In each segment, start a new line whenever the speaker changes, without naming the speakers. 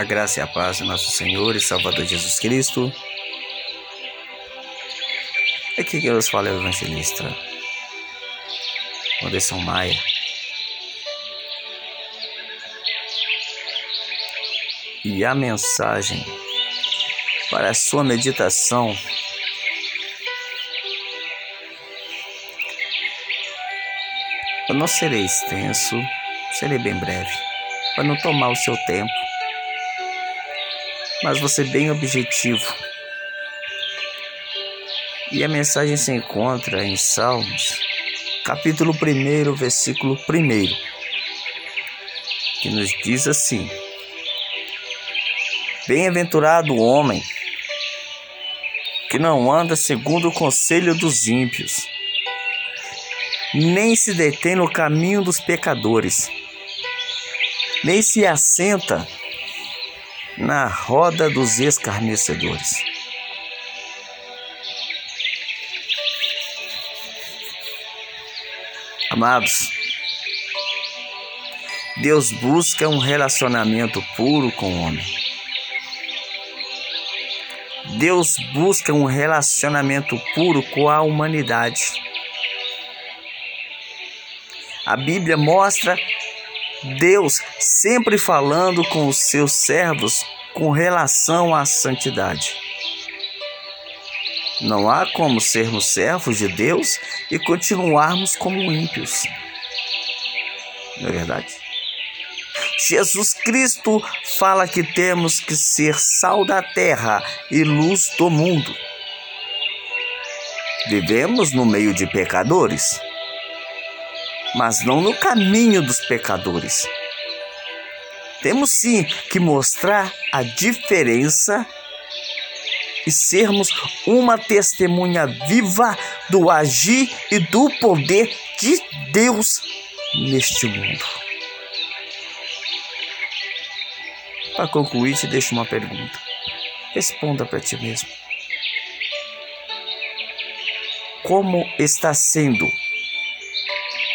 A graça e a paz do nosso Senhor e Salvador Jesus Cristo. Aqui quem nos fala o evangelista Anderson Maia. E a mensagem para a sua meditação Eu não serei extenso, serei bem breve, para não tomar o seu tempo, mas vou ser bem objetivo. E a mensagem se encontra em Salmos, capítulo 1, versículo 1, que nos diz assim: Bem-aventurado o homem que não anda segundo o conselho dos ímpios nem se detém no caminho dos pecadores, nem se assenta na roda dos escarnecedores. Amados, Deus busca um relacionamento puro com o homem. Deus busca um relacionamento puro com a humanidade. A Bíblia mostra Deus sempre falando com os seus servos com relação à santidade. Não há como sermos servos de Deus e continuarmos como ímpios. Não é verdade? Jesus Cristo fala que temos que ser sal da terra e luz do mundo. Vivemos no meio de pecadores mas não no caminho dos pecadores. Temos sim que mostrar a diferença e sermos uma testemunha viva do agir e do poder de Deus neste mundo. Para concluir, te deixo uma pergunta. Responda para ti mesmo. Como está sendo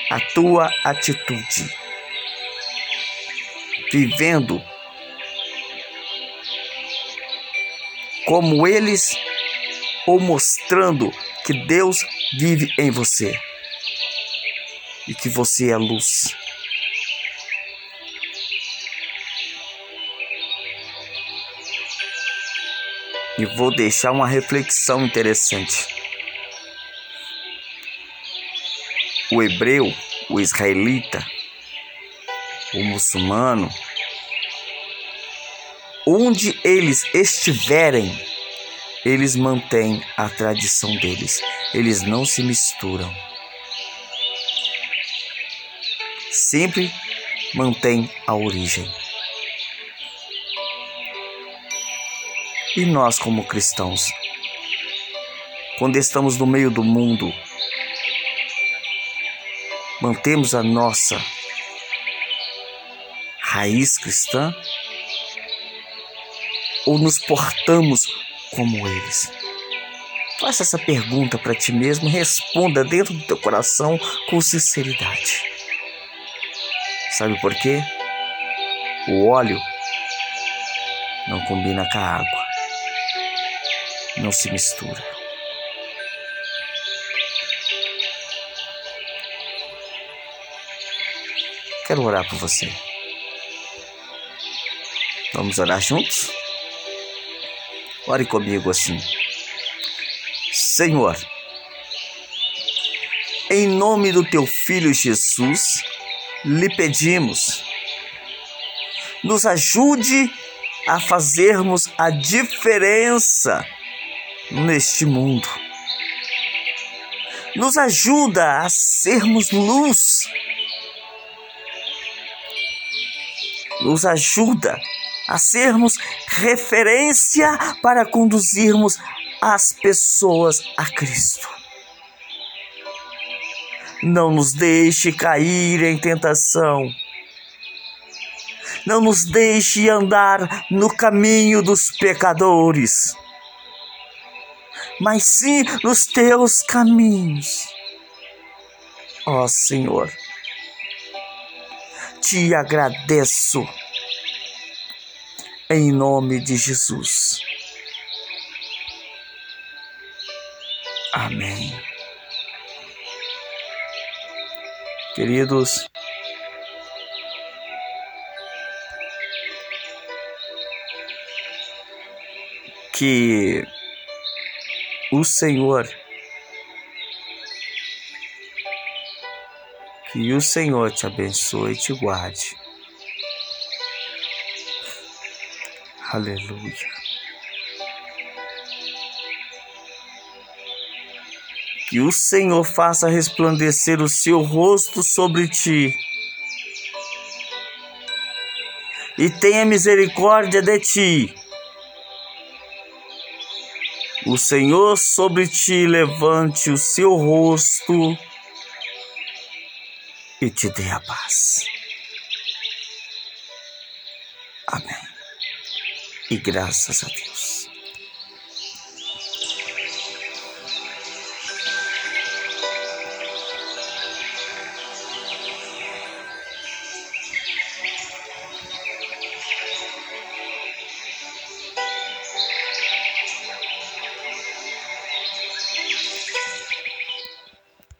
a tua atitude. Vivendo como eles ou mostrando que Deus vive em você e que você é luz. E vou deixar uma reflexão interessante. O hebreu, o israelita, o muçulmano, onde eles estiverem, eles mantêm a tradição deles, eles não se misturam. Sempre mantém a origem. E nós, como cristãos, quando estamos no meio do mundo, mantemos a nossa raiz cristã ou nos portamos como eles? Faça essa pergunta para ti mesmo e responda dentro do teu coração com sinceridade. Sabe por quê? O óleo não combina com a água, não se mistura. Quero orar por você. Vamos orar juntos? Ore comigo assim. Senhor, em nome do teu filho Jesus, lhe pedimos, nos ajude a fazermos a diferença neste mundo. Nos ajuda a sermos luz nos ajuda a sermos referência para conduzirmos as pessoas a Cristo. Não nos deixe cair em tentação. Não nos deixe andar no caminho dos pecadores, mas sim nos teus caminhos. Ó Senhor te agradeço. em nome de Jesus. Amém. Queridos, que o Senhor, que o Senhor te abençoe e te guarde. Aleluia. Que o Senhor faça resplandecer o seu rosto sobre ti e tenha misericórdia de ti. O Senhor sobre ti levante o seu rosto e te dê a paz. Amém. E graças a Deus.